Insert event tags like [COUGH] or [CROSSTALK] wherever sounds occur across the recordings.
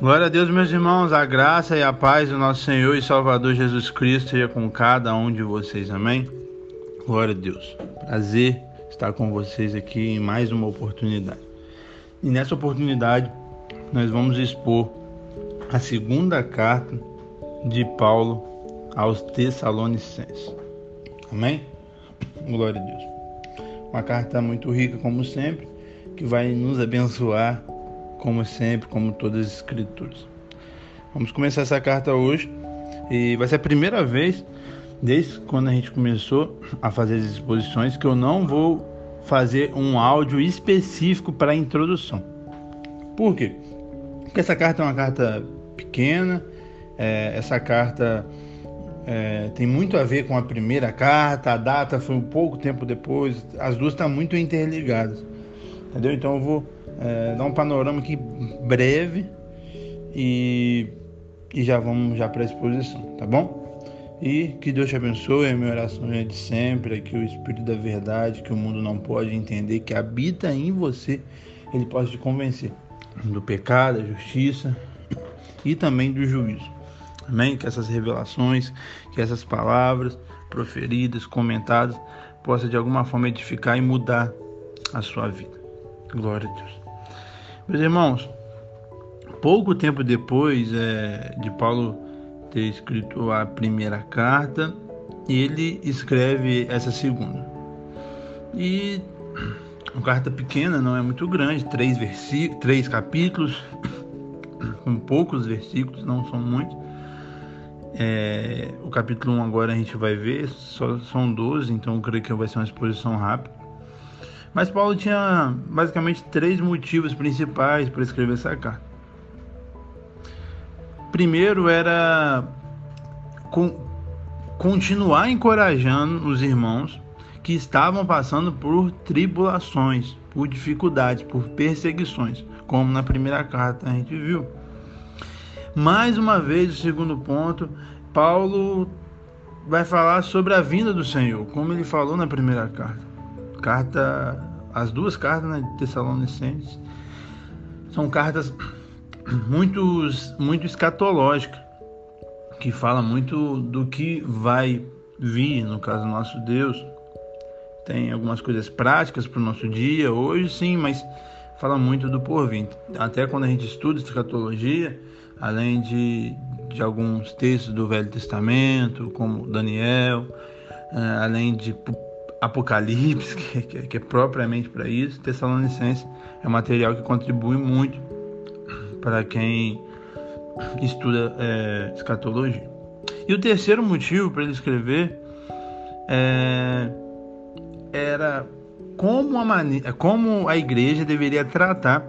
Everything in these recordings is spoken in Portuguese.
Glória a Deus, meus irmãos, a graça e a paz do nosso Senhor e Salvador Jesus Cristo seja com cada um de vocês, amém? Glória a Deus. Prazer estar com vocês aqui em mais uma oportunidade. E nessa oportunidade, nós vamos expor a segunda carta de Paulo aos Tessalonicenses. Amém? Glória a Deus. Uma carta muito rica, como sempre, que vai nos abençoar como sempre, como todas as escrituras. Vamos começar essa carta hoje e vai ser a primeira vez desde quando a gente começou a fazer as exposições que eu não vou fazer um áudio específico para a introdução. Por quê? Porque essa carta é uma carta pequena, é, essa carta é, tem muito a ver com a primeira carta, a data foi um pouco tempo depois, as duas estão muito interligadas. Entendeu? Então eu vou é, dar um panorama aqui breve e, e já vamos já para a exposição, tá bom? E que Deus te abençoe, a minha oração é de sempre, que o Espírito da verdade, que o mundo não pode entender, que habita em você, ele possa te convencer do pecado, da justiça e também do juízo. Amém? Que essas revelações, que essas palavras proferidas, comentadas, possa de alguma forma edificar e mudar a sua vida. Glória a Deus. Meus irmãos, pouco tempo depois é, de Paulo ter escrito a primeira carta, ele escreve essa segunda. E uma carta pequena, não é muito grande, três, três capítulos, [COUGHS] com poucos versículos, não são muitos. É, o capítulo 1 agora a gente vai ver, só são 12, então eu creio que vai ser uma exposição rápida. Mas Paulo tinha basicamente três motivos principais para escrever essa carta. Primeiro era continuar encorajando os irmãos que estavam passando por tribulações, por dificuldades, por perseguições, como na primeira carta a gente viu. Mais uma vez, o segundo ponto, Paulo vai falar sobre a vinda do Senhor, como ele falou na primeira carta. Carta, as duas cartas né, de Tessalonicenses são cartas muito, muito escatológicas, que fala muito do que vai vir, no caso nosso Deus. Tem algumas coisas práticas para o nosso dia, hoje sim, mas fala muito do porvir. Até quando a gente estuda escatologia, além de, de alguns textos do Velho Testamento, como Daniel, eh, além de Apocalipse, [LAUGHS] que, que, que é propriamente para isso, Tessalonicenses é um material que contribui muito para quem estuda é, escatologia. E o terceiro motivo para ele escrever é, era como a, maneira, como a igreja deveria tratar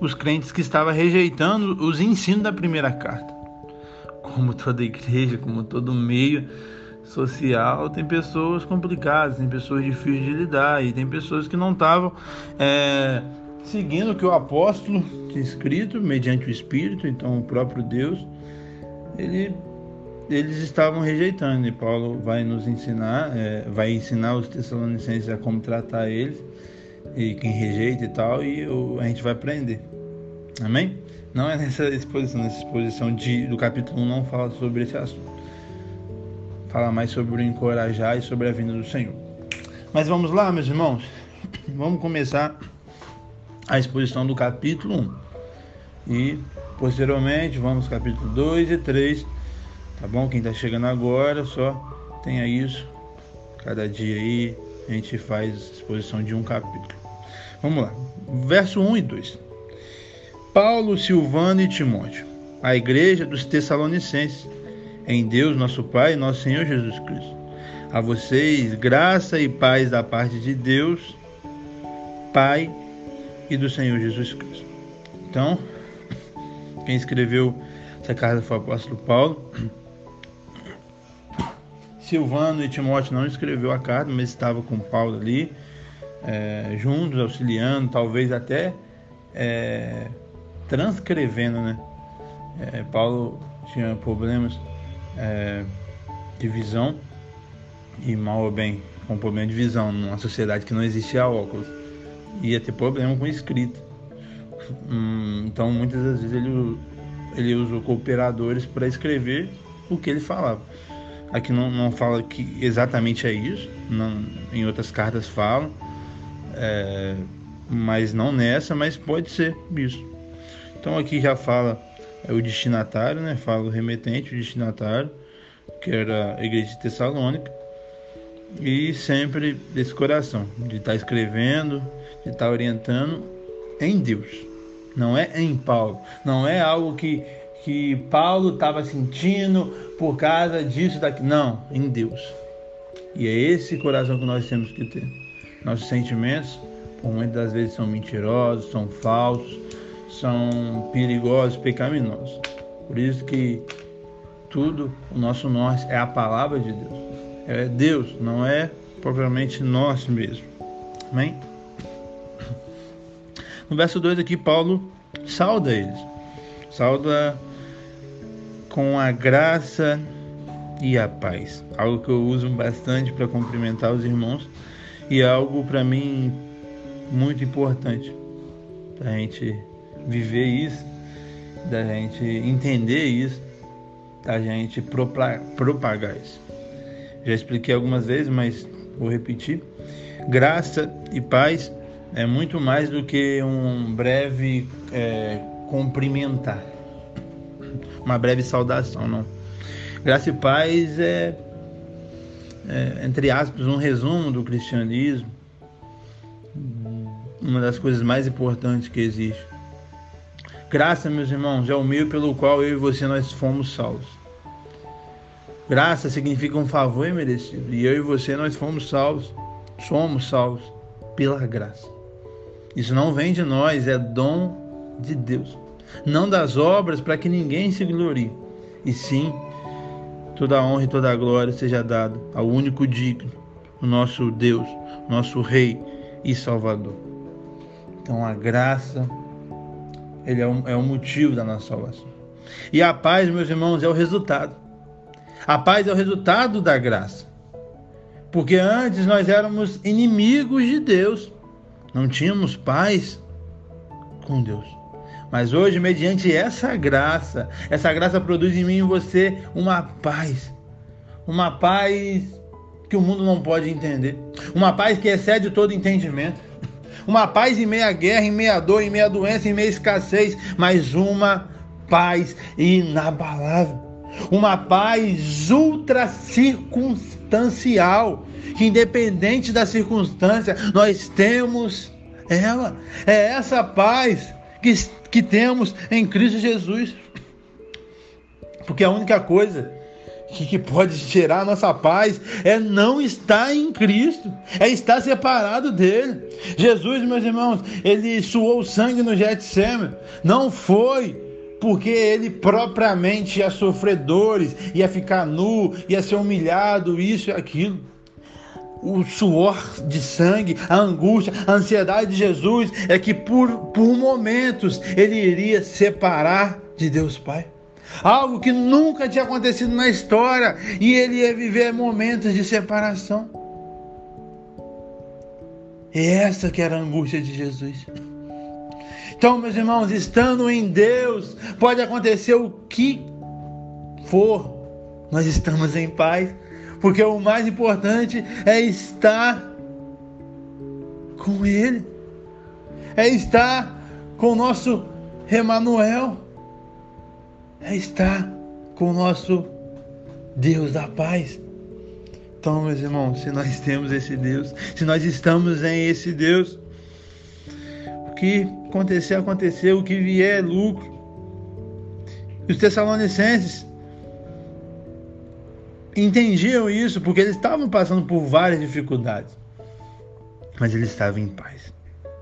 os crentes que estavam rejeitando os ensinos da primeira carta. Como toda igreja, como todo meio, social, tem pessoas complicadas, tem pessoas difíceis de lidar e tem pessoas que não estavam é, seguindo o que o apóstolo tinha escrito mediante o Espírito, então o próprio Deus, ele, eles estavam rejeitando e Paulo vai nos ensinar, é, vai ensinar os Tessalonicenses a como tratar eles e quem rejeita e tal e o, a gente vai aprender. Amém? Não é nessa exposição, nessa exposição de, do capítulo 1 não fala sobre esse assunto fala mais sobre o encorajar e sobre a vinda do Senhor. Mas vamos lá, meus irmãos, [CLEARS THROAT] vamos começar a exposição do capítulo 1 e posteriormente vamos capítulo 2 e 3, tá bom? Quem está chegando agora só tenha isso, cada dia aí a gente faz exposição de um capítulo. Vamos lá, verso 1 e 2. Paulo, Silvano e Timóteo, a igreja dos Tessalonicenses em Deus, nosso Pai, nosso Senhor Jesus Cristo. A vocês, graça e paz da parte de Deus, Pai e do Senhor Jesus Cristo. Então, quem escreveu essa carta foi o apóstolo Paulo. Silvano e Timóteo não escreveu a carta, mas estava com Paulo ali, é, juntos, auxiliando, talvez até é, transcrevendo, né? É, Paulo tinha problemas é, de visão e mal ou bem com problema de visão numa sociedade que não existia óculos ia ter problema com escrita hum, então muitas das vezes ele ele usou cooperadores para escrever o que ele falava. Aqui não, não fala que exatamente é isso, não, em outras cartas falam, é, mas não nessa, mas pode ser isso. Então aqui já fala o destinatário, né? Fala o remetente, o destinatário, que era a igreja de Tessalônica, e sempre desse coração, de estar tá escrevendo, de estar tá orientando em Deus. Não é em Paulo, não é algo que que Paulo estava sentindo por causa disso daqui, não, em Deus. E é esse coração que nós temos que ter. Nossos sentimentos, por muitas das vezes, são mentirosos, são falsos, são perigosos, pecaminosos. Por isso que tudo, o nosso norte é a palavra de Deus. É Deus, não é propriamente nós mesmos. Amém? No verso 2 aqui, Paulo sauda eles. Sauda com a graça e a paz. Algo que eu uso bastante para cumprimentar os irmãos e é algo para mim muito importante para a gente viver isso, da gente entender isso, da gente propagar isso. Já expliquei algumas vezes, mas vou repetir. Graça e paz é muito mais do que um breve é, cumprimentar, uma breve saudação, não. Graça e paz é, é, entre aspas, um resumo do cristianismo, uma das coisas mais importantes que existe. Graça, meus irmãos, é o meio pelo qual eu e você nós fomos salvos. Graça significa um favor imerecido. E eu e você nós fomos salvos, somos salvos pela graça. Isso não vem de nós, é dom de Deus. Não das obras para que ninguém se glorie, e sim toda a honra e toda a glória seja dada ao único digno, o nosso Deus, nosso Rei e Salvador. Então a graça ele é, um, é o motivo da nossa salvação. E a paz, meus irmãos, é o resultado. A paz é o resultado da graça. Porque antes nós éramos inimigos de Deus. Não tínhamos paz com Deus. Mas hoje, mediante essa graça, essa graça produz em mim e você uma paz. Uma paz que o mundo não pode entender. Uma paz que excede todo entendimento uma paz em meia guerra, em meia dor, em meia doença, em meia escassez, mas uma paz inabalável. Uma paz ultra circunstancial, que independente da circunstância, nós temos ela. É essa paz que, que temos em Cristo Jesus. Porque a única coisa que, que pode gerar a nossa paz é não estar em Cristo, é estar separado dele. Jesus, meus irmãos, ele suou sangue no Getsemane, não foi porque ele propriamente ia sofrer dores, ia ficar nu, ia ser humilhado, isso e aquilo. O suor de sangue, a angústia, a ansiedade de Jesus é que por, por momentos ele iria separar de Deus Pai algo que nunca tinha acontecido na história, e ele ia viver momentos de separação. E essa que era a angústia de Jesus. Então, meus irmãos, estando em Deus, pode acontecer o que for, nós estamos em paz, porque o mais importante é estar com Ele, é estar com o nosso Emanuel é estar com o nosso Deus da paz. Então, meus irmãos, se nós temos esse Deus, se nós estamos em esse Deus, o que acontecer, aconteceu, o que vier lucro. E os Tessalonicenses entendiam isso porque eles estavam passando por várias dificuldades, mas eles estavam em paz.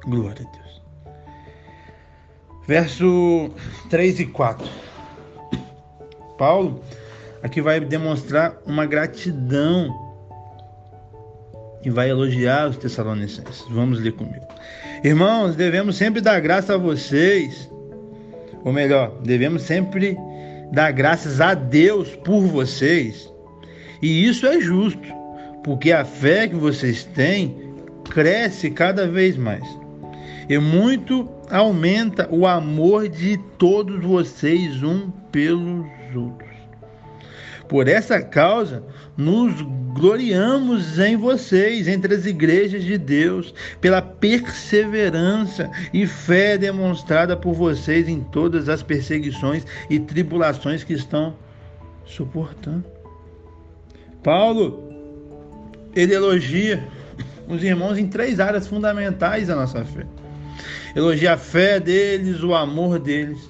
Glória a Deus. Verso 3 e 4. Paulo aqui vai demonstrar uma gratidão e vai elogiar os Tessalonicenses. Vamos ler comigo. Irmãos, devemos sempre dar graça a vocês, ou melhor, devemos sempre dar graças a Deus por vocês. E isso é justo, porque a fé que vocês têm cresce cada vez mais. E muito aumenta o amor de todos vocês um pelos outros. Por essa causa, nos gloriamos em vocês, entre as igrejas de Deus, pela perseverança e fé demonstrada por vocês em todas as perseguições e tribulações que estão suportando. Paulo, ele elogia os irmãos em três áreas fundamentais da nossa fé. Elogia a fé deles, o amor deles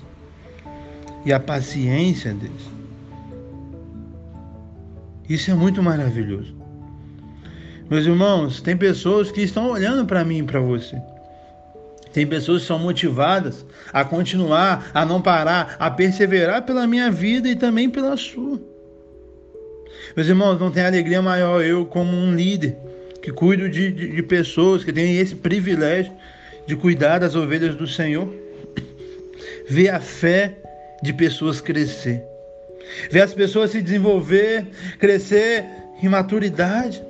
e a paciência deles. Isso é muito maravilhoso. Meus irmãos, tem pessoas que estão olhando para mim e para você. Tem pessoas que são motivadas a continuar, a não parar, a perseverar pela minha vida e também pela sua. Meus irmãos, não tem alegria maior eu, como um líder, que cuido de, de, de pessoas, que tem esse privilégio de cuidar das ovelhas do Senhor, ver a fé de pessoas crescer, ver as pessoas se desenvolver, crescer em maturidade.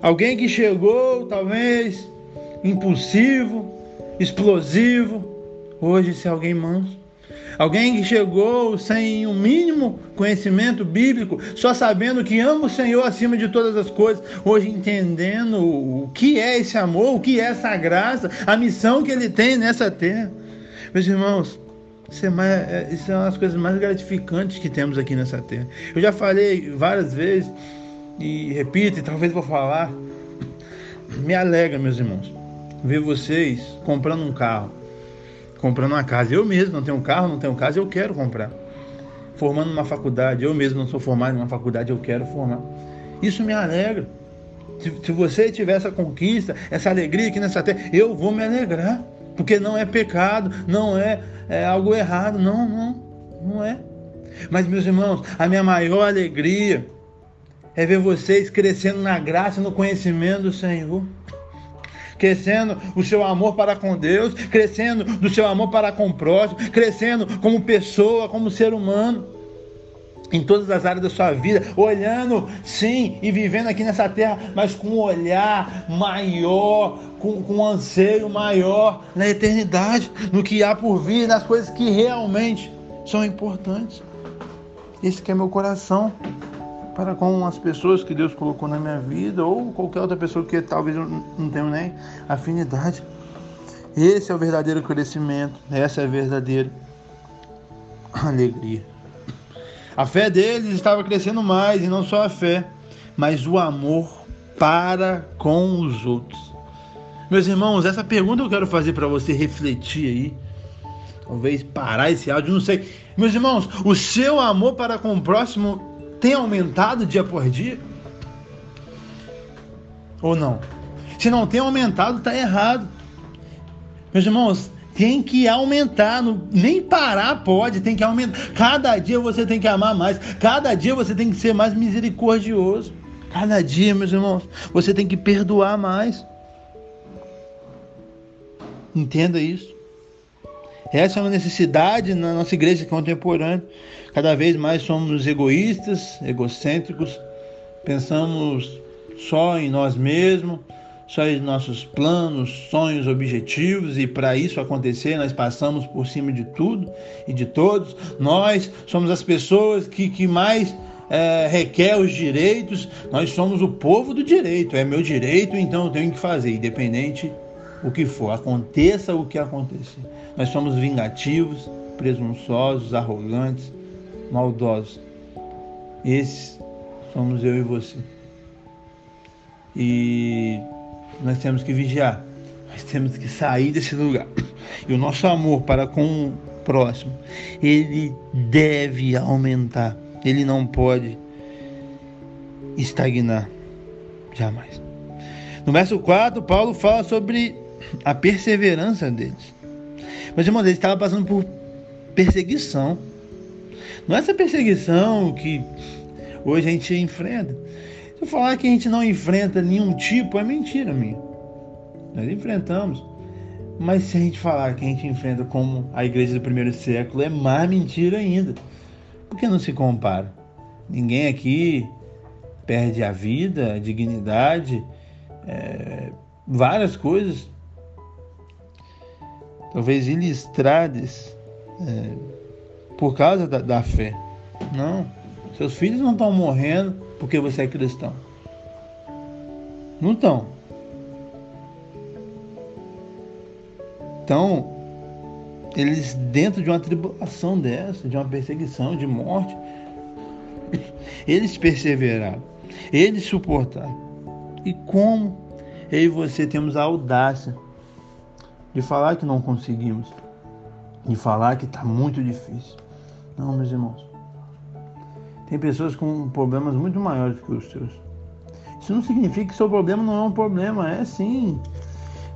Alguém que chegou, talvez, impulsivo, explosivo, hoje ser alguém manso. Alguém que chegou sem o um mínimo conhecimento bíblico, só sabendo que ama o Senhor acima de todas as coisas, hoje entendendo o que é esse amor, o que é essa graça, a missão que ele tem nessa terra. Meus irmãos, isso é, mais, é, isso é uma das coisas mais gratificantes que temos aqui nessa terra. Eu já falei várias vezes, e repito, e talvez vou falar, me alegra, meus irmãos, ver vocês comprando um carro comprando uma casa. Eu mesmo não tenho um carro, não tenho casa, eu quero comprar. Formando uma faculdade, eu mesmo não sou formado em uma faculdade, eu quero formar. Isso me alegra. Se, se você tiver essa conquista, essa alegria aqui nessa terra, eu vou me alegrar. Porque não é pecado, não é, é algo errado. Não, não, não é. Mas, meus irmãos, a minha maior alegria é ver vocês crescendo na graça e no conhecimento do Senhor crescendo o seu amor para com Deus, crescendo do seu amor para com o próximo, crescendo como pessoa, como ser humano em todas as áreas da sua vida, olhando sim e vivendo aqui nessa terra, mas com um olhar maior, com, com um anseio maior na eternidade, no que há por vir, nas coisas que realmente são importantes. Esse que é meu coração para com as pessoas que Deus colocou na minha vida ou qualquer outra pessoa que talvez eu não tenha nem afinidade. Esse é o verdadeiro crescimento, essa é a verdadeira alegria. A fé deles estava crescendo mais, e não só a fé, mas o amor para com os outros. Meus irmãos, essa pergunta eu quero fazer para você refletir aí. Talvez parar esse áudio, não sei. Meus irmãos, o seu amor para com o próximo tem aumentado dia por dia? Ou não? Se não tem aumentado, está errado. Meus irmãos, tem que aumentar, nem parar pode, tem que aumentar. Cada dia você tem que amar mais, cada dia você tem que ser mais misericordioso. Cada dia, meus irmãos, você tem que perdoar mais. Entenda isso. Essa é uma necessidade na nossa igreja contemporânea. Cada vez mais somos egoístas, egocêntricos, pensamos só em nós mesmos, só em nossos planos, sonhos, objetivos, e para isso acontecer, nós passamos por cima de tudo e de todos. Nós somos as pessoas que, que mais é, requer os direitos, nós somos o povo do direito, é meu direito, então eu tenho que fazer, independente o que for, aconteça o que acontecer. Nós somos vingativos, presunçosos, arrogantes, maldosos. Esses somos eu e você. E nós temos que vigiar, nós temos que sair desse lugar. E o nosso amor para com o próximo, ele deve aumentar, ele não pode estagnar jamais. No verso 4, Paulo fala sobre a perseverança deles. Mas, irmãos, eles estavam passando por perseguição. Não é essa perseguição que hoje a gente enfrenta. Se eu falar que a gente não enfrenta nenhum tipo, é mentira minha. Nós enfrentamos. Mas se a gente falar que a gente enfrenta como a igreja do primeiro século, é mais mentira ainda. Porque não se compara. Ninguém aqui perde a vida, a dignidade, é, várias coisas talvez ilistrades é, por causa da, da fé. Não. Seus filhos não estão morrendo porque você é cristão. Não estão. Então, eles dentro de uma tribulação dessa, de uma perseguição, de morte, [LAUGHS] eles perseveraram, eles suportaram. E como eu e você temos a audácia de falar que não conseguimos, de falar que está muito difícil. Não, meus irmãos. Tem pessoas com problemas muito maiores que os seus. Isso não significa que seu problema não é um problema, é sim.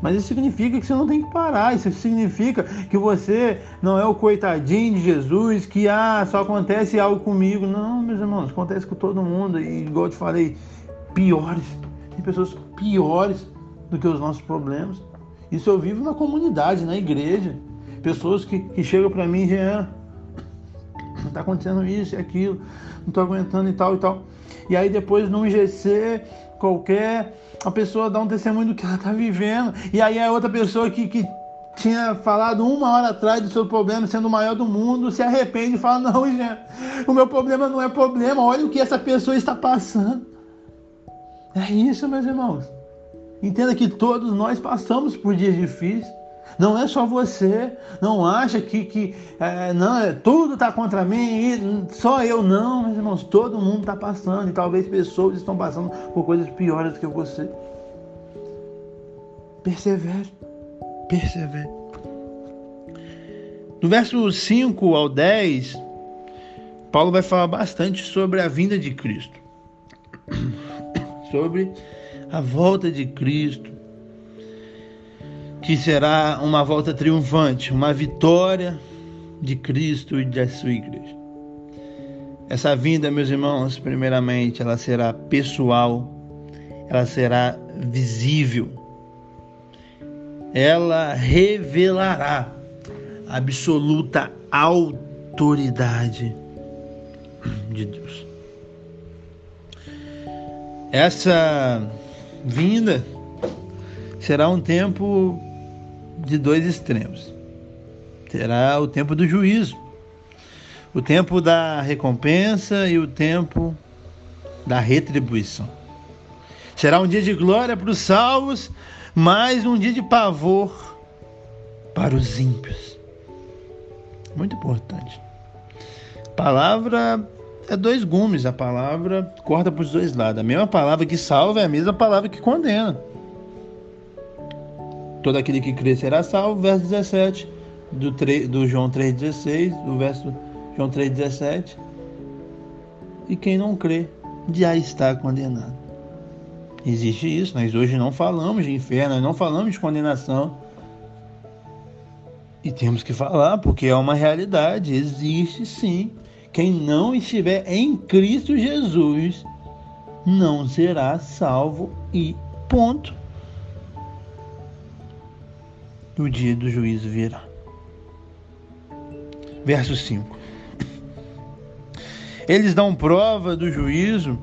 Mas isso significa que você não tem que parar. Isso significa que você não é o coitadinho de Jesus, que ah, só acontece algo comigo. Não, meus irmãos, acontece com todo mundo. E igual eu te falei, piores. Tem pessoas piores do que os nossos problemas. Isso eu vivo na comunidade, na igreja. Pessoas que, que chegam para mim, Jean, está acontecendo isso e aquilo, não estou aguentando e tal e tal. E aí depois num GC qualquer, a pessoa dá um testemunho do que ela está vivendo. E aí a outra pessoa que, que tinha falado uma hora atrás do seu problema sendo o maior do mundo, se arrepende e fala, não, Jean, o meu problema não é problema, olha o que essa pessoa está passando. É isso, meus irmãos. Entenda que todos nós passamos por dias difíceis. Não é só você. Não acha que, que é, não, é, tudo está contra mim, só eu não, meus irmãos. Todo mundo está passando e talvez pessoas estão passando por coisas piores do que você. Persevere. Persevere. No verso 5 ao 10, Paulo vai falar bastante sobre a vinda de Cristo. [COUGHS] Sobre a volta de Cristo, que será uma volta triunfante, uma vitória de Cristo e da sua igreja. Essa vinda, meus irmãos, primeiramente, ela será pessoal, ela será visível, ela revelará absoluta autoridade de Deus. Essa vinda será um tempo de dois extremos. Terá o tempo do juízo, o tempo da recompensa e o tempo da retribuição. Será um dia de glória para os salvos, mas um dia de pavor para os ímpios. Muito importante. Palavra é dois gumes, a palavra corta para os dois lados. A mesma palavra que salva é a mesma palavra que condena. Todo aquele que crê será salvo, verso 17 do, 3, do João 3,16, do verso João 3,17. E quem não crê já está condenado. Existe isso, nós hoje não falamos de inferno, nós não falamos de condenação. E temos que falar, porque é uma realidade, existe sim. Quem não estiver em Cristo Jesus não será salvo e ponto. O dia do juízo virá. Verso 5. Eles dão prova do juízo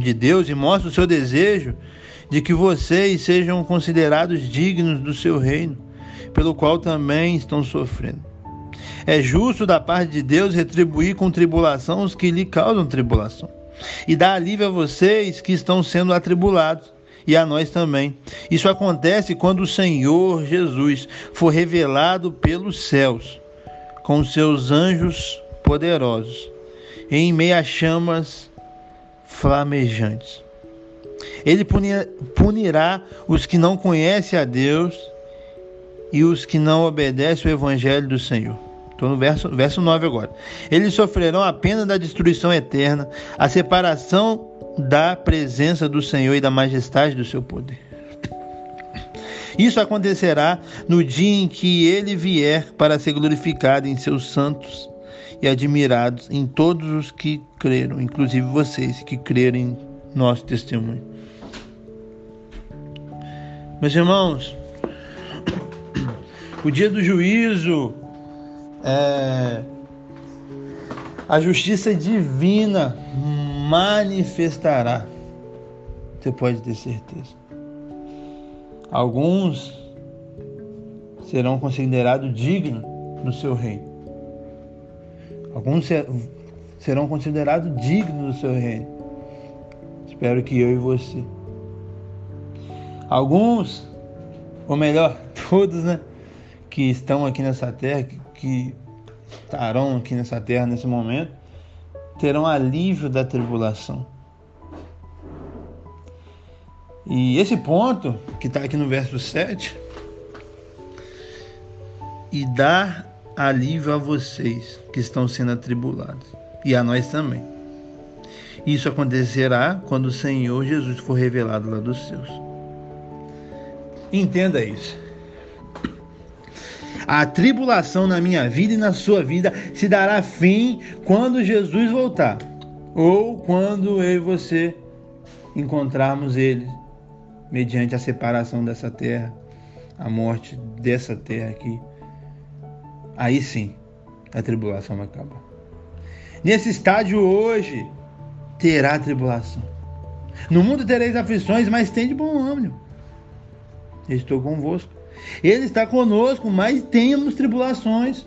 de Deus e mostram o seu desejo de que vocês sejam considerados dignos do seu reino, pelo qual também estão sofrendo. É justo da parte de Deus retribuir com tribulação os que lhe causam tribulação. E dar alívio a vocês que estão sendo atribulados e a nós também. Isso acontece quando o Senhor Jesus for revelado pelos céus com seus anjos poderosos em meio a chamas flamejantes. Ele punirá os que não conhecem a Deus e os que não obedecem o evangelho do Senhor. Estou no verso, verso 9 agora. Eles sofrerão a pena da destruição eterna, a separação da presença do Senhor e da majestade do seu poder. Isso acontecerá no dia em que ele vier para ser glorificado em seus santos e admirados em todos os que creram, inclusive vocês que creram em nosso testemunho. Meus irmãos, o dia do juízo é, a justiça divina manifestará. Você pode ter certeza. Alguns serão considerados dignos do seu reino. Alguns serão considerados dignos do seu reino. Espero que eu e você. Alguns, ou melhor, [LAUGHS] todos, né, que estão aqui nessa terra, que, que estarão aqui nessa terra nesse momento, terão alívio da tribulação. E esse ponto, que está aqui no verso 7, e dar alívio a vocês que estão sendo atribulados, e a nós também. Isso acontecerá quando o Senhor Jesus for revelado lá dos seus. Entenda isso. A tribulação na minha vida e na sua vida se dará fim quando Jesus voltar, ou quando eu e você encontrarmos Ele, mediante a separação dessa terra, a morte dessa terra aqui. Aí sim, a tribulação vai acabar. Nesse estágio hoje, terá tribulação. No mundo tereis aflições, mas tem de bom ânimo. Estou convosco. Ele está conosco, mas temos tribulações.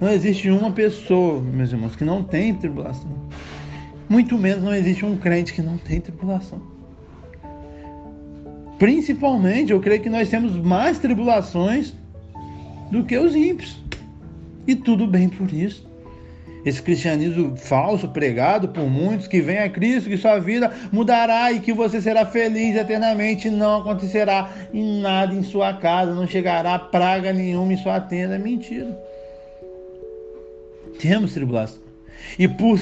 Não existe uma pessoa, meus irmãos, que não tem tribulação. Muito menos não existe um crente que não tem tribulação. Principalmente, eu creio que nós temos mais tribulações do que os ímpios. E tudo bem por isso esse cristianismo falso pregado por muitos, que vem a Cristo, que sua vida mudará e que você será feliz eternamente, não acontecerá em nada em sua casa, não chegará praga nenhuma em sua tenda. É mentira. Temos tribulação. E por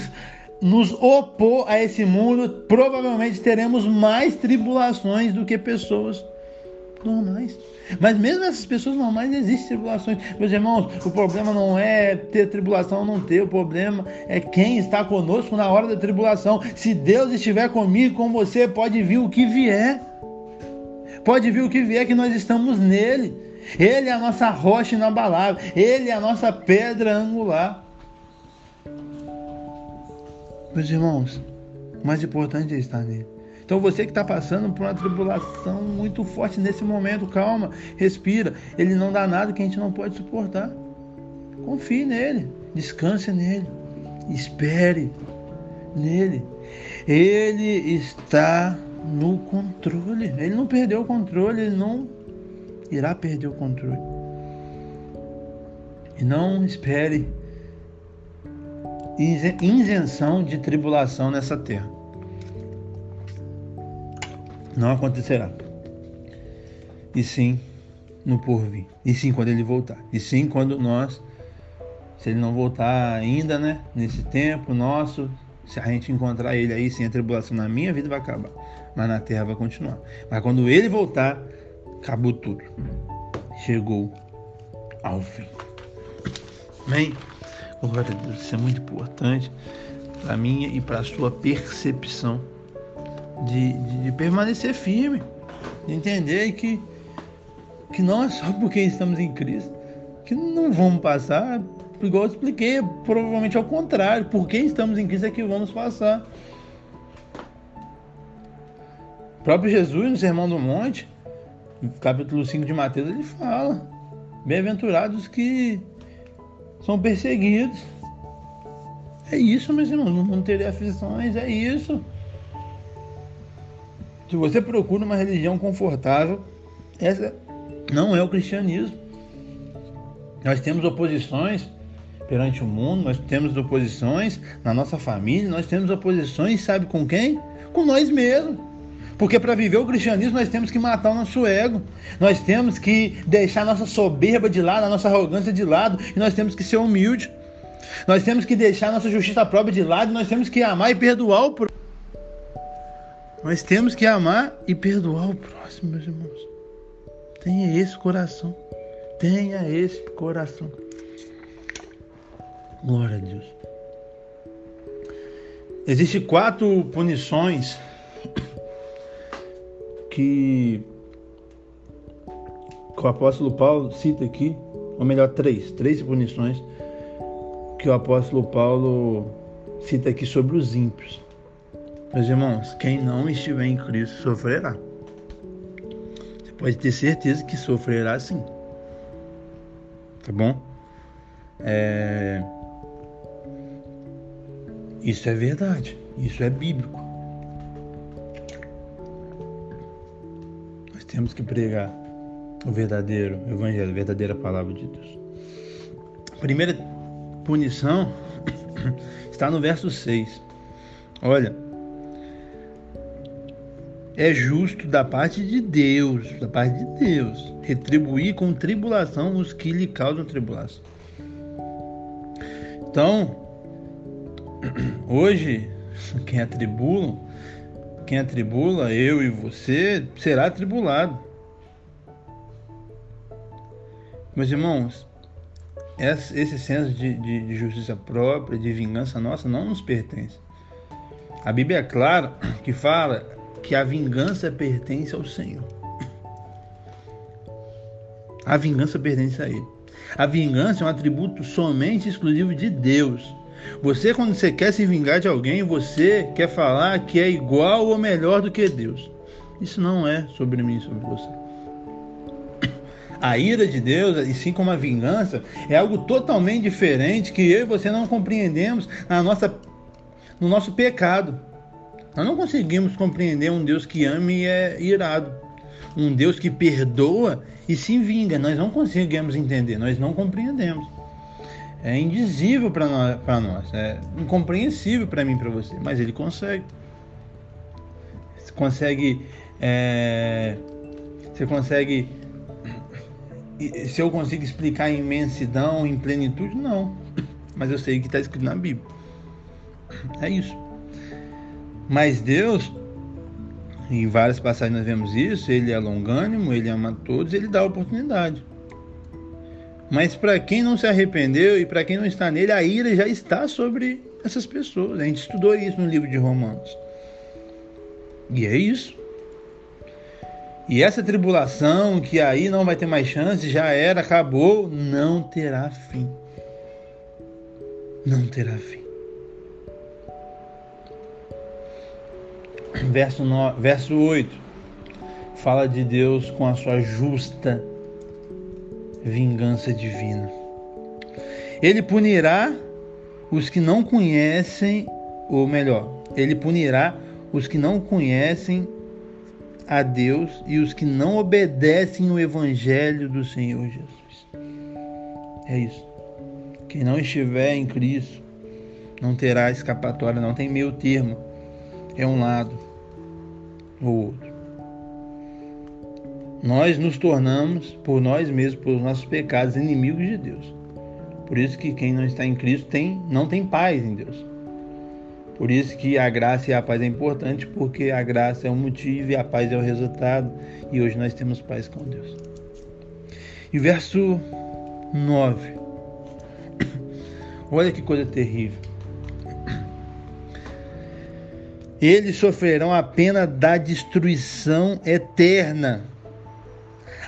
nos opor a esse mundo, provavelmente teremos mais tribulações do que pessoas normais. Mas mesmo essas pessoas normais existem tribulações. Meus irmãos, o problema não é ter tribulação ou não ter, o problema é quem está conosco na hora da tribulação. Se Deus estiver comigo, com você, pode vir o que vier. Pode vir o que vier, que nós estamos nele. Ele é a nossa rocha inabalável, ele é a nossa pedra angular. Meus irmãos, o mais importante é estar nele. Então você que está passando por uma tribulação muito forte nesse momento, calma, respira. Ele não dá nada que a gente não pode suportar. Confie nele, descanse nele, espere nele. Ele está no controle. Ele não perdeu o controle, ele não irá perder o controle. E não espere isenção de tribulação nessa terra não acontecerá. E sim no porvir. E sim quando ele voltar. E sim quando nós, se ele não voltar ainda, né? Nesse tempo nosso, se a gente encontrar ele aí, sem a tribulação na minha vida vai acabar. Mas na terra vai continuar. Mas quando ele voltar, acabou tudo. Chegou ao fim. Amém? Glória a Deus, isso é muito importante para minha e para a sua percepção de, de, de permanecer firme, de entender que, que não é só porque estamos em Cristo, que não vamos passar, igual eu expliquei, provavelmente ao contrário, porque estamos em Cristo é que vamos passar. O próprio Jesus, no Sermão do Monte, no capítulo 5 de Mateus, ele fala: Bem-aventurados que são perseguidos. É isso, meus irmãos, não terem aflições, é isso. Se você procura uma religião confortável, essa não é o cristianismo. Nós temos oposições perante o mundo, nós temos oposições na nossa família, nós temos oposições, sabe com quem? Com nós mesmos. Porque para viver o cristianismo nós temos que matar o nosso ego, nós temos que deixar a nossa soberba de lado, a nossa arrogância de lado, e nós temos que ser humilde. Nós temos que deixar a nossa justiça própria de lado, nós temos que amar e perdoar o próximo. Nós temos que amar e perdoar o próximo, meus irmãos. Tenha esse coração. Tenha esse coração. Glória a Deus. Existem quatro punições que, que o apóstolo Paulo cita aqui, ou melhor, três, três punições que o apóstolo Paulo cita aqui sobre os ímpios. Meus irmãos, quem não estiver em Cristo sofrerá. Você pode ter certeza que sofrerá sim. Tá bom? É... Isso é verdade. Isso é bíblico. Nós temos que pregar o verdadeiro evangelho, a verdadeira palavra de Deus. A primeira punição [COUGHS] está no verso 6. Olha, é justo da parte de Deus, da parte de Deus, retribuir com tribulação os que lhe causam tribulação. Então, hoje, quem atribula, quem atribula, eu e você, será atribulado. Meus irmãos, esse senso de, de, de justiça própria, de vingança nossa, não nos pertence. A Bíblia é clara que fala que a vingança pertence ao Senhor. A vingança pertence a Ele. A vingança é um atributo somente exclusivo de Deus. Você, quando você quer se vingar de alguém, você quer falar que é igual ou melhor do que Deus. Isso não é sobre mim, sobre você. A ira de Deus, e sim como a vingança, é algo totalmente diferente que eu e você não compreendemos na nossa, no nosso pecado. Nós não conseguimos compreender um Deus que ama e é irado. Um Deus que perdoa e se vinga. Nós não conseguimos entender, nós não compreendemos. É indizível para nós, é incompreensível para mim e para você, mas ele consegue. Você consegue. É, você consegue. Se eu consigo explicar em imensidão, em plenitude, não. Mas eu sei que está escrito na Bíblia. É isso. Mas Deus, em várias passagens nós vemos isso, ele é longânimo, ele ama todos, ele dá oportunidade. Mas para quem não se arrependeu e para quem não está nele, a ira já está sobre essas pessoas. A gente estudou isso no livro de Romanos. E é isso. E essa tribulação, que aí não vai ter mais chance, já era, acabou, não terá fim. Não terá fim. Verso, 9, verso 8, fala de Deus com a sua justa vingança divina. Ele punirá os que não conhecem, ou melhor, ele punirá os que não conhecem a Deus e os que não obedecem o evangelho do Senhor Jesus. É isso. Quem não estiver em Cristo não terá escapatória, não tem meio termo. É um lado ou outro. Nós nos tornamos, por nós mesmos, por nossos pecados, inimigos de Deus. Por isso que quem não está em Cristo tem, não tem paz em Deus. Por isso que a graça e a paz é importante, porque a graça é o motivo e a paz é o resultado. E hoje nós temos paz com Deus. E verso 9. [COUGHS] Olha que coisa terrível. Eles sofrerão a pena da destruição eterna,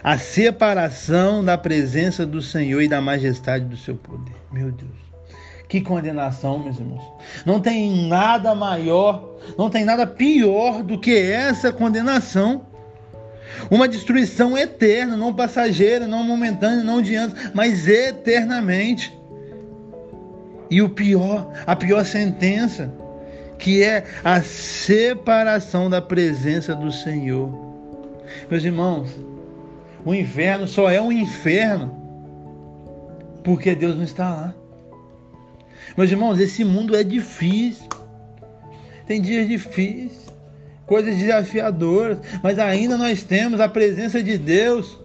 a separação da presença do Senhor e da majestade do seu poder. Meu Deus. Que condenação, meus irmãos. Não tem nada maior, não tem nada pior do que essa condenação. Uma destruição eterna, não passageira, não momentânea, não de anos, mas eternamente. E o pior, a pior sentença que é a separação da presença do Senhor. Meus irmãos, o inferno só é um inferno porque Deus não está lá. Meus irmãos, esse mundo é difícil. Tem dias difíceis, coisas desafiadoras, mas ainda nós temos a presença de Deus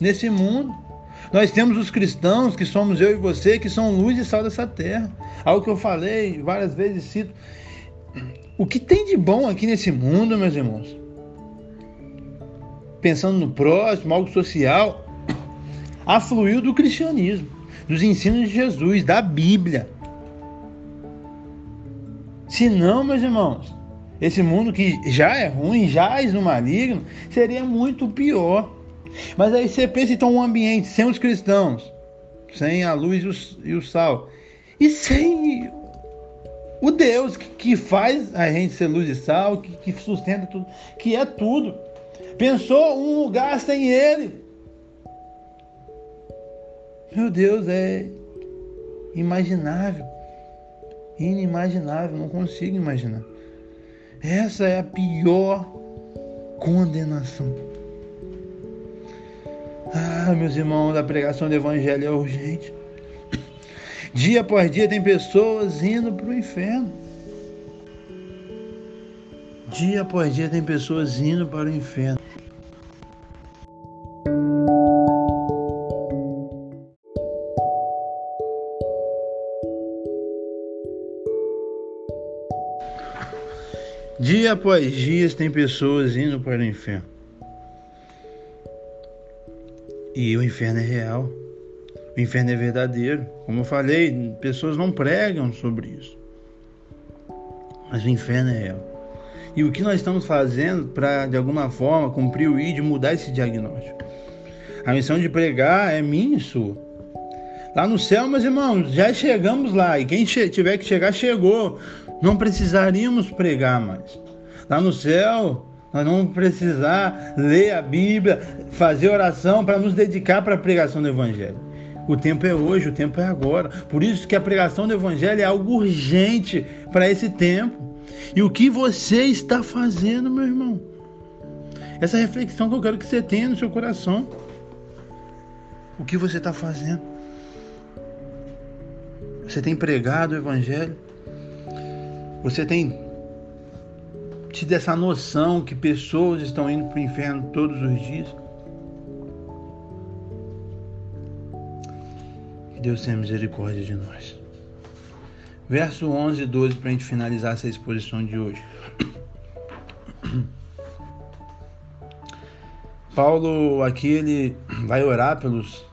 nesse mundo. Nós temos os cristãos, que somos eu e você, que são luz e sal dessa terra. Algo que eu falei várias vezes, cito. O que tem de bom aqui nesse mundo, meus irmãos? Pensando no próximo, algo social, afluiu do cristianismo, dos ensinos de Jesus, da Bíblia. Se não, meus irmãos, esse mundo que já é ruim, jaz no maligno, seria muito pior. Mas aí você pensa então um ambiente sem os cristãos, sem a luz e o sal, e sem o Deus que faz a gente ser luz e sal, que, que sustenta tudo, que é tudo. Pensou um lugar sem Ele. Meu Deus, é imaginável. Inimaginável, não consigo imaginar. Essa é a pior condenação. Ah, meus irmãos, a pregação do Evangelho é urgente. Dia após dia tem pessoas indo para o inferno. Dia após dia tem pessoas indo para o inferno. Dia após dia tem pessoas indo para o inferno. E o inferno é real. O inferno é verdadeiro. Como eu falei, pessoas não pregam sobre isso. Mas o inferno é real. E o que nós estamos fazendo para, de alguma forma, cumprir o ID, mudar esse diagnóstico? A missão de pregar é minha e sua. Lá no céu, meus irmãos, já chegamos lá. E quem tiver que chegar, chegou. Não precisaríamos pregar mais. Lá no céu, nós não vamos precisar ler a Bíblia, fazer oração para nos dedicar para a pregação do Evangelho. O tempo é hoje, o tempo é agora. Por isso que a pregação do Evangelho é algo urgente para esse tempo. E o que você está fazendo, meu irmão? Essa reflexão que eu quero que você tenha no seu coração. O que você está fazendo? Você tem pregado o Evangelho? Você tem tido essa noção que pessoas estão indo para o inferno todos os dias? Deus tenha misericórdia de nós. Verso 11 e 12 para a gente finalizar essa exposição de hoje. [COUGHS] Paulo aqui ele vai orar pelos,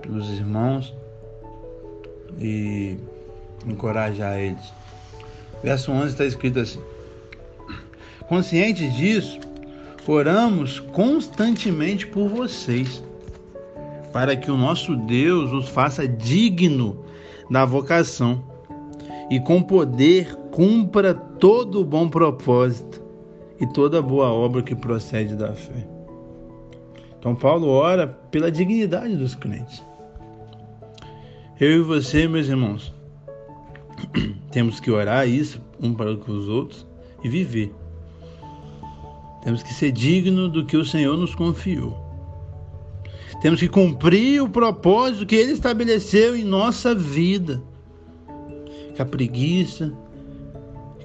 pelos irmãos e encorajar eles. Verso 11 está escrito assim: Conscientes disso, oramos constantemente por vocês, para que o nosso Deus os faça digno da vocação e com poder cumpra todo o bom propósito e toda boa obra que procede da fé. Então, Paulo ora pela dignidade dos crentes. Eu e você, meus irmãos, [CLEARS THROAT] temos que orar isso um para os outros e viver. Temos que ser digno do que o Senhor nos confiou. Temos que cumprir o propósito que Ele estabeleceu em nossa vida que a preguiça,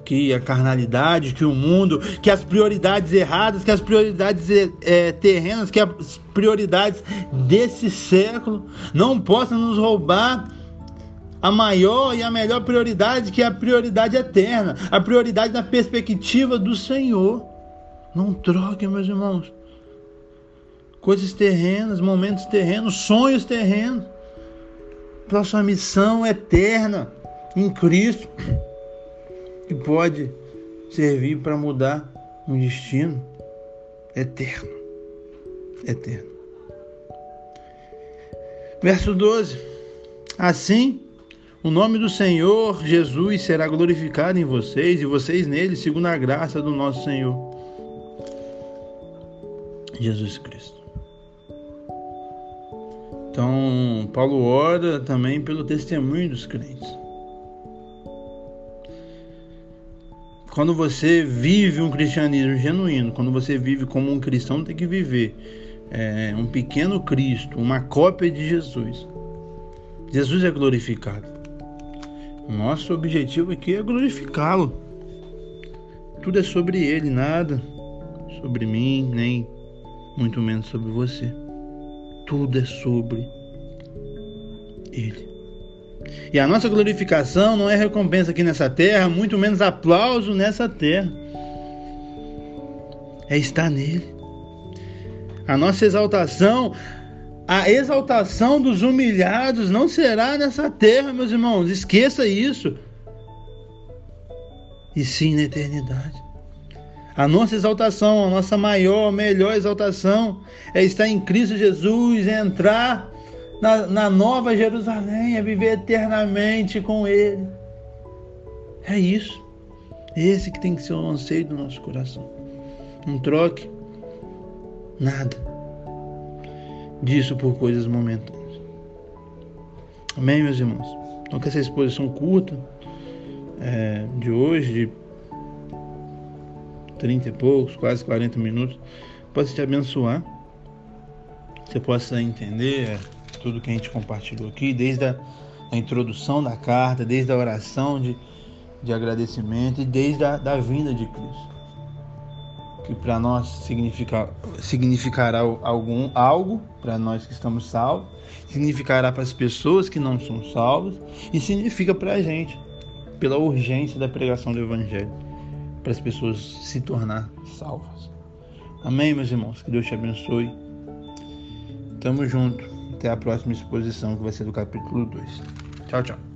que a carnalidade, que o mundo, que as prioridades erradas, que as prioridades é, terrenas, que as prioridades desse século não possam nos roubar a maior e a melhor prioridade, que é a prioridade eterna, a prioridade na perspectiva do Senhor. Não troque, meus irmãos. Coisas terrenas, momentos terrenos, sonhos terrenos, para sua missão eterna em Cristo que pode servir para mudar um destino eterno. Eterno. Verso 12. Assim, o nome do Senhor Jesus será glorificado em vocês e vocês nele, segundo a graça do nosso Senhor Jesus Cristo. Então, Paulo ora também pelo testemunho dos crentes. Quando você vive um cristianismo genuíno, quando você vive como um cristão, tem que viver é, um pequeno Cristo, uma cópia de Jesus. Jesus é glorificado. Nosso objetivo aqui é glorificá-lo. Tudo é sobre Ele, nada sobre mim, nem muito menos sobre você. Tudo é sobre Ele. E a nossa glorificação não é recompensa aqui nessa terra, muito menos aplauso nessa terra. É estar nele. A nossa exaltação, a exaltação dos humilhados não será nessa terra, meus irmãos. Esqueça isso. E sim na eternidade. A nossa exaltação, a nossa maior, melhor exaltação é estar em Cristo Jesus, é entrar na, na nova Jerusalém, é viver eternamente com Ele. É isso. Esse que tem que ser o anseio do nosso coração. Não troque nada disso por coisas momentâneas. Amém, meus irmãos? Então, que essa exposição curta é, de hoje, de 30 e poucos, quase 40 minutos, possa te abençoar. Você possa entender é, tudo que a gente compartilhou aqui, desde a, a introdução da carta, desde a oração de, de agradecimento e desde a da vinda de Cristo. Que para nós significa, significará algum, algo, para nós que estamos salvos, significará para as pessoas que não são salvas e significa para a gente, pela urgência da pregação do Evangelho, para as pessoas se tornar salvas. Amém, meus irmãos? Que Deus te abençoe. Tamo junto. Até a próxima exposição, que vai ser do capítulo 2. Tchau, tchau.